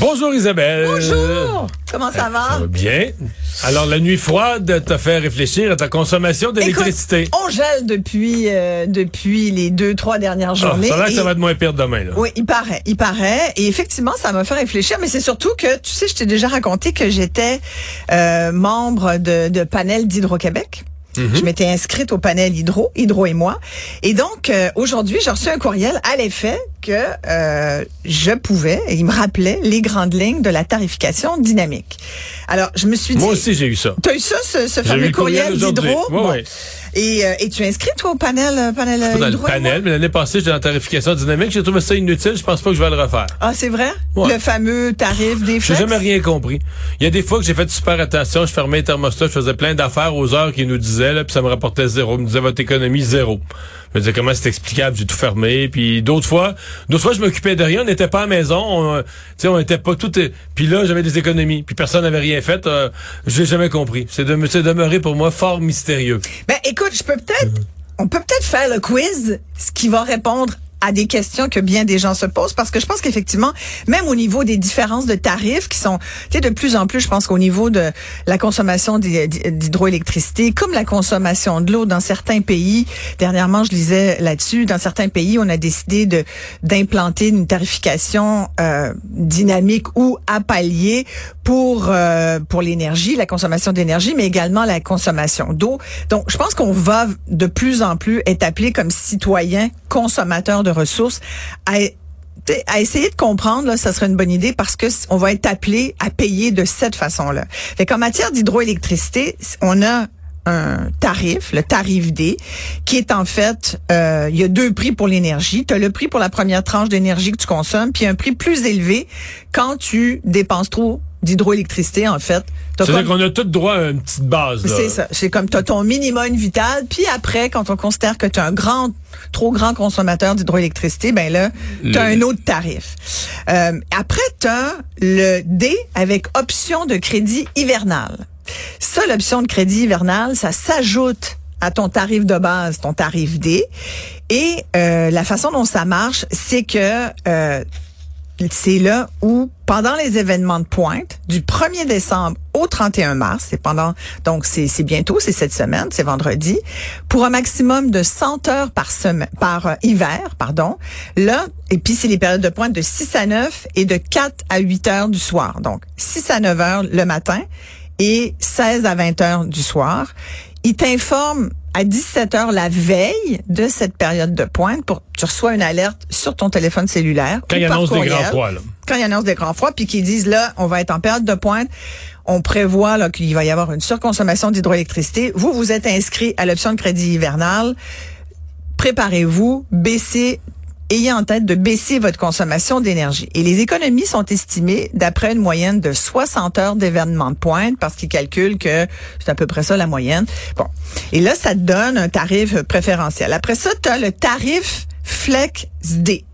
Bonjour Isabelle. Bonjour! Comment ça va? Ça va bien. Alors, la nuit froide t'a fait réfléchir à ta consommation d'électricité. On gèle depuis, euh, depuis les deux, trois dernières Ah, journées. ça a l'air que et- ça va être moins pire demain. Là. Oui, il paraît, il paraît. Et effectivement, ça m'a fait réfléchir, mais c'est surtout que, tu sais, je t'ai déjà raconté que j'étais euh, membre de, de panel d'Hydro-Québec. Je m'étais inscrite au panel Hydro, Hydro et moi. Et donc, euh, aujourd'hui, j'ai reçu un courriel à l'effet que euh, je pouvais, et il me rappelait les grandes lignes de la tarification dynamique. Alors, je me suis dit... Moi aussi, j'ai eu ça. T'as eu ça, ce, ce J'ai eu fameux courriel d'Hydro? Oui, oui. Et, euh, et tu es inscrit, toi, au panel, euh, panel Pas dans le panel, mais l'année passée, j'étais dans la tarification dynamique. J'ai trouvé ça inutile. Je pense pas que je vais le refaire. Ah, c'est vrai? Ouais. Le fameux tarif des J'ai jamais rien compris. Il y a des fois que j'ai fait super attention, je fermais les thermostats, je faisais plein d'affaires aux heures qu'ils nous disaient, là, puis ça me rapportait zéro. Ils me disait votre économie zéro. Je me disais comment c'est explicable, j'ai tout fermé. Puis d'autres fois, d'autres fois je m'occupais de rien, on n'était pas à la maison, on, euh, on était pas tout. Puis là j'avais des économies, puis personne n'avait rien fait. Euh, j'ai jamais compris. C'est de, demeuré pour moi fort mystérieux. Ben, écoute, je peux peut-être, on peut peut-être faire le quiz, ce qui va répondre à des questions que bien des gens se posent parce que je pense qu'effectivement même au niveau des différences de tarifs qui sont tu sais de plus en plus je pense qu'au niveau de la consommation d'hy- d'hydroélectricité comme la consommation de l'eau dans certains pays dernièrement je lisais là-dessus dans certains pays on a décidé de d'implanter une tarification euh, dynamique ou à palier pour euh, pour l'énergie la consommation d'énergie mais également la consommation d'eau donc je pense qu'on va de plus en plus être appelé comme citoyen consommateur de ressources à à essayer de comprendre, là, ça serait une bonne idée parce que on va être appelé à payer de cette façon-là. Fait qu'en matière d'hydroélectricité, on a un tarif, le tarif D, qui est en fait, euh, il y a deux prix pour l'énergie. Tu as le prix pour la première tranche d'énergie que tu consommes, puis un prix plus élevé quand tu dépenses trop d'hydroélectricité, en fait. T'as C'est-à-dire comme- qu'on a tout droit à une petite base. c'est ça. C'est comme tu as ton minimum vital, puis après, quand on considère que tu es un grand, trop grand consommateur d'hydroélectricité, ben là, tu as Le- un autre tarif. Euh, après, tu as le D avec option de crédit hivernal. Ça, l'option de crédit hivernal, ça s'ajoute à ton tarif de base, ton tarif D. Et euh, la façon dont ça marche, c'est que euh, c'est là où, pendant les événements de pointe, du 1er décembre au 31 mars, c'est pendant, donc c'est bientôt, c'est cette semaine, c'est vendredi, pour un maximum de 100 heures par semaine, par euh, hiver, pardon. Là, et puis c'est les périodes de pointe de 6 à 9 et de 4 à 8 heures du soir. Donc, 6 à 9 heures le matin et 16 à 20 heures du soir. Il t'informe à 17 heures la veille de cette période de pointe pour tu reçois une alerte sur ton téléphone cellulaire. Quand il annonce des courriel. grands froids, là. Quand il annonce des grands froids, puis qu'ils disent là, on va être en période de pointe, on prévoit là, qu'il va y avoir une surconsommation d'hydroélectricité. Vous, vous êtes inscrit à l'option de crédit hivernal. Préparez-vous, baissez ayez en tête de baisser votre consommation d'énergie. Et les économies sont estimées d'après une moyenne de 60 heures d'événement de pointe parce qu'ils calculent que c'est à peu près ça la moyenne. Bon. Et là, ça te donne un tarif préférentiel. Après ça, tu as le tarif Flex D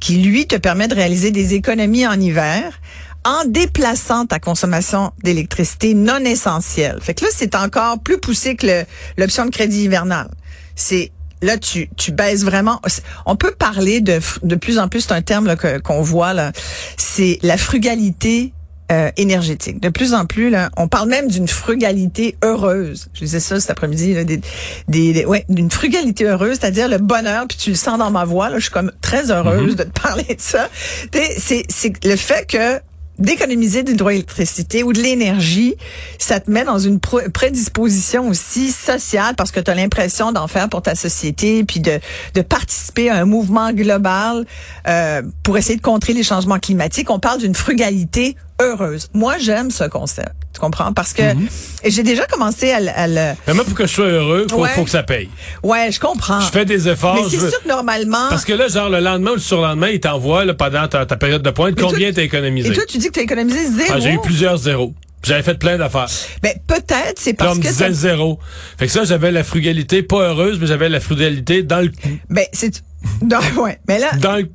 qui, lui, te permet de réaliser des économies en hiver en déplaçant ta consommation d'électricité non essentielle. Fait que là, c'est encore plus poussé que l'option de crédit hivernal. C'est là tu tu baisses vraiment on peut parler de de plus en plus c'est un terme qu'on voit là c'est la frugalité euh, énergétique. De plus en plus, là, on parle même d'une frugalité heureuse. Je disais ça cet après-midi, des, des, des- ouais, d'une frugalité heureuse, c'est-à-dire le bonheur, puis tu le sens dans ma voix. Là, je suis comme très heureuse de te parler de ça. C'est, c'est le fait que d'économiser de l'hydroélectricité ou de l'énergie, ça te met dans une prédisposition aussi sociale parce que tu as l'impression d'en faire pour ta société puis de, de participer à un mouvement global euh, pour essayer de contrer les changements climatiques. On parle d'une frugalité heureuse. Moi, j'aime ce concept. Tu comprends? Parce que et j'ai déjà commencé à, le- à le... Mais moi, pour que je sois heureux, faut, Ouais. faut que ça paye. Ouais, je comprends. Je fais des efforts. Mais c'est veux- sûr que normalement... Parce que là, genre, le lendemain ou le surlendemain, il t'envoie, là, pendant ta, ta période de pointe, Mais combien t'as économisé? Et toi, tu dis que tu as économisé zéro. Ah, j'ai eu plusieurs zéros. J'avais fait plein d'affaires. Ben, peut-être, c'est parce me que... disait t'as- zéro. Fait que ça, j'avais la frugalité, pas heureuse, mais j'avais la frugalité dans le, Ben, c'est... Non, ouais. Mais là, dans le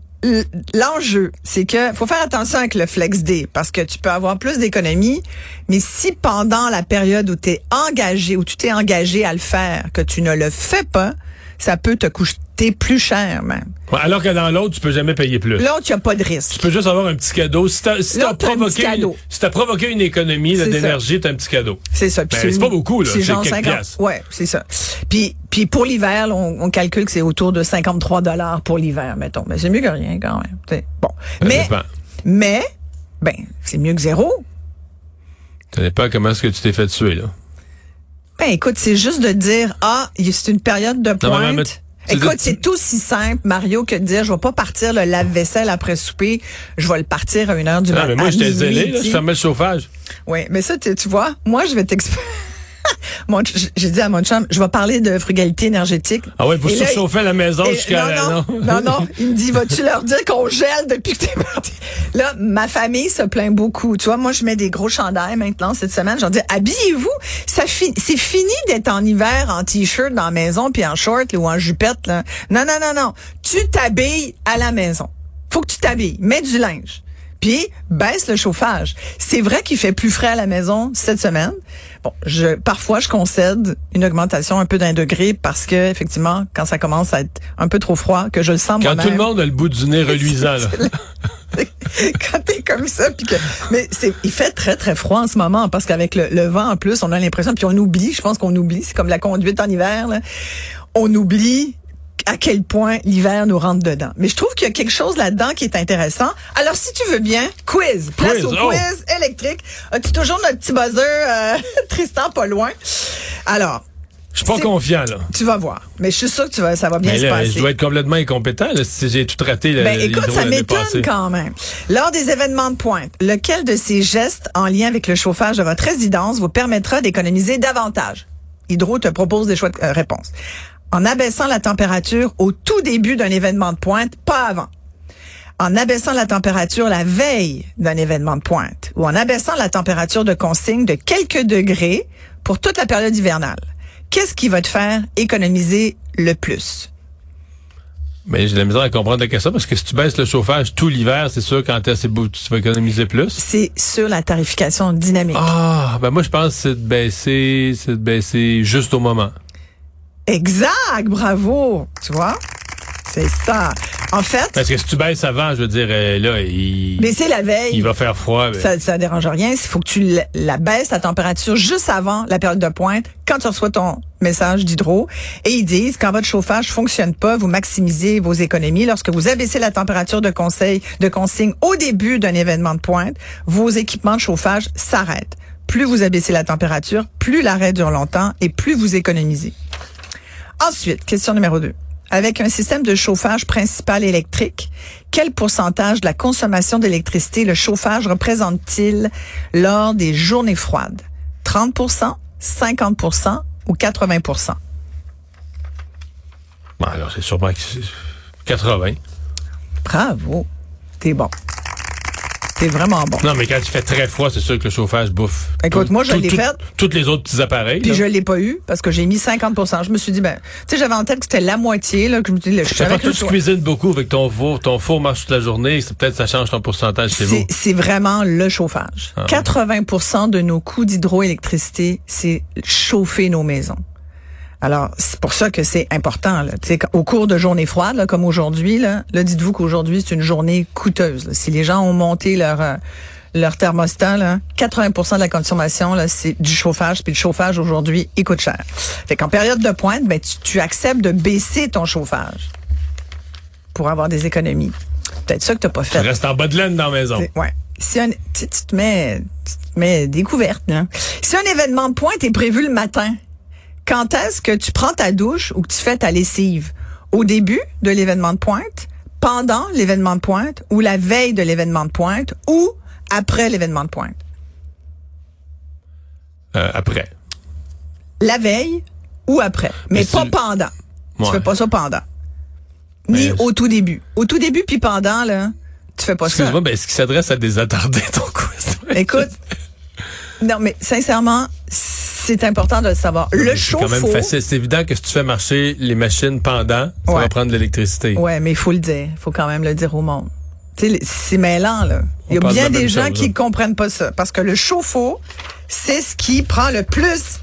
l'enjeu, c'est que faut faire attention avec le flex day parce que tu peux avoir plus d'économies, mais si pendant la période où tu es engagé, où tu t'es engagé à le faire, que tu ne le fais pas, ça peut te coûter plus cher même. Ouais, alors que dans l'autre, tu peux jamais payer plus. L'autre, il n'y a pas de risque. Tu peux juste avoir un petit cadeau. Si t'as si un provoqué, si t'as provoqué une économie d'énergie, t'as un petit cadeau. C'est ça. Ben, c'est pas beaucoup, là. C'est genre quelques 50. piastres. Ouais, c'est ça. Puis, puis pour l'hiver, on, on calcule que c'est autour de 53 dollars pour l'hiver, mettons. Mais c'est mieux que rien quand même. T'sais, Bon. Ça mais, dépend. mais, ben, c'est mieux que zéro. Ça dépend comment est-ce que tu t'es fait tuer, là. Ben écoute, c'est juste de dire ah, c'est une période de Non, mais- pointe. mais- Écoute, c'est aussi simple, Mario, que de dire je vais pas partir le lave-vaisselle après souper, je vais le partir à une heure du Non, matin. mais moi, minuit, zélé, Je fermais le chauffage. Oui, mais ça, tu, tu vois, moi, je vais t'expliquer. J'ai dit à mon chum, je vais parler de frugalité énergétique. Ah ouais, vous Et là, surchauffez la maison jusqu'à la- non, non, non, non. Il me dit, vas-tu leur dire qu'on gèle depuis que t'es parti? Là, ma famille se plaint beaucoup. Tu vois, moi, je mets des gros chandails maintenant cette semaine. Je leur dis, habillez-vous. Ça fi- c'est fini d'être en hiver en t-shirt dans la maison puis en short là, ou en jupette, là. Non, non, non, non. Tu t'habilles à la maison. Faut que tu t'habilles. Mets du linge. Puis baisse le chauffage. C'est vrai qu'il fait plus frais à la maison cette semaine. Bon, je parfois je concède une augmentation un peu d'un degré parce que effectivement, quand ça commence à être un peu trop froid, que je le sens Quand tout le monde a le bout du nez reluisant, là. quand t'es comme ça puis que mais c'est il fait très très froid en ce moment parce qu'avec le, le vent en plus on a l'impression puis on oublie je pense qu'on oublie c'est comme la conduite en hiver là. on oublie à quel point l'hiver nous rentre dedans. Mais je trouve qu'il y a quelque chose là-dedans qui est intéressant. Alors, si tu veux bien, quiz. Place Quiz, au oh. quiz électrique. As-tu toujours notre petit buzzer, euh, Tristan, pas loin? Alors, Je suis pas confiant, là. tu vas voir. Mais je suis sûre que tu vas, ça va bien Mais se passer. je dois être complètement incompétent, là, si j'ai tout raté, le, Ben, écoute, ça m'étonne quand même. Lors des événements de pointe, lequel de ces gestes en lien avec le chauffage de votre résidence vous permettra d'économiser davantage? Hydro te propose des choix de euh, réponses. En abaissant la température au tout début d'un événement de pointe, pas avant. En abaissant la température la veille d'un événement de pointe ou en abaissant la température de consigne de quelques degrés pour toute la période hivernale. Qu'est-ce qui va te faire économiser le plus? Mais j'ai la misère à comprendre la question parce que si tu baisses le chauffage tout l'hiver, c'est sûr quand t'es assez beau, tu vas économiser plus? C'est sur la tarification dynamique. Ah, ben moi je pense que c'est de baisser, c'est de baisser juste au moment. Exact, bravo. Tu vois? C'est ça. En fait, Parce que si tu baisses avant, je veux dire, euh, là, il, mais c'est la veille. il va faire froid. ben. Ça, ça dérange rien. Il faut que tu la, la baisses la température juste avant la période de pointe, quand tu reçois ton message d'hydro. Et ils disent, quand votre chauffage fonctionne pas, vous maximisez vos économies. Lorsque vous abaissez la température de conseil, de consigne au début d'un événement de pointe, vos équipements de chauffage s'arrêtent. Plus vous abaissez la température, plus l'arrêt dure longtemps et plus vous économisez. Ensuite, question numéro 2. Avec un système de chauffage principal électrique, quel pourcentage de la consommation d'électricité le chauffage représente-t-il lors des journées froides? 30% 50% ou 80 Bon, alors c'est sûrement que c'est 80. Bravo. T'es bon. Vraiment bon. Non, mais quand il fait très froid, c'est sûr que le chauffage bouffe. Écoute, moi, je l'ai fait. Tous les autres petits appareils. Puis là. je l'ai pas eu parce que j'ai mis 50% Je me suis dit, ben, tu sais, j'avais en tête que c'était la moitié, là, que je me dis, le tu choix- cuisines beaucoup avec ton four, ton four marche toute la journée, c'est peut-être ça change ton pourcentage chez vous. C'est c'est vraiment le chauffage. Ah. 80 de nos coûts d'hydroélectricité, c'est chauffer nos maisons. Alors, c'est pour ça que c'est important. Là. Tu sais, Au cours de journées froides, là, comme aujourd'hui, là, là dites-vous qu'aujourd'hui, c'est une journée coûteuse. là. Si les gens ont monté leur euh, leur thermostat, là, 80% de la consommation, là, c'est du chauffage. Puis le chauffage, aujourd'hui, il coûte cher. Fait qu'en période de pointe, ben, tu, tu acceptes de baisser ton chauffage pour avoir des économies. Peut-être ça que tu pas Tu fait. restes en bas de laine dans la maison. C'est- Ouais. Si un, tu, tu te mets, tu te mets des couvertes. Là. Si un événement de pointe est prévu le matin, quand est-ce que tu prends ta douche ou que tu fais ta lessive? Au début de l'événement de pointe, pendant l'événement de pointe ou la veille de l'événement de pointe ou après l'événement de pointe? Euh, après. La veille ou après, mais, Mais pas tu- pendant. Tu fais pas ça pendant. Ni Mais- au tout début. Au tout début puis pendant, là, tu fais pas ça. Excuse-moi, ben, est-ce qu'il s'adresse à des attardés, ton quiz? Écoute, non, mais sincèrement, c'est important de le savoir. Le C'est chauffe-eau. quand même facile. C'est évident que si tu fais marcher les machines pendant, ça Ouais. va prendre de l'électricité. Ouais, mais il faut le dire. Il faut quand même le dire au monde. C'est mêlant, là. Il y a bien de des gens chose, qui là. comprennent pas ça. Parce que le chauffe-eau, c'est ce qui prend le plus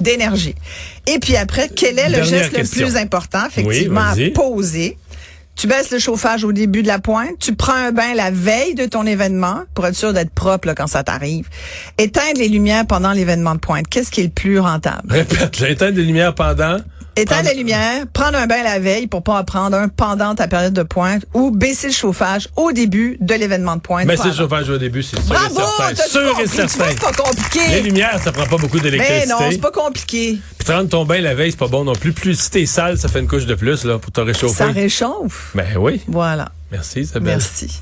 d'énergie. Et puis après, quel est le Dernière geste question. le plus important, effectivement, Oui, à poser? Tu baisses le chauffage au début de la pointe. Tu prends un bain la veille de ton événement pour être sûr d'être propre quand ça t'arrive. Éteindre les lumières pendant l'événement de pointe. Qu'est-ce qui est le plus rentable? Répète, j'éteins des lumières pendant. Éteindre la lumière, prendre un bain la veille pour pas en prendre un pendant ta période de pointe ou baisser le chauffage au début de l'événement de pointe. Mais c'est le chauffage au début, c'est sûr Bravo! et certain. Sûr et certain. c'est pas compliqué. Les lumières, ça prend pas beaucoup Mais d'électricité. non, c'est pas compliqué. Puis prendre ton bain la veille, c'est pas bon non plus. Plus si t'es sale, ça fait une couche de plus là pour te réchauffer. Ça réchauffe. Ben oui. Voilà. Merci Isabelle. Merci.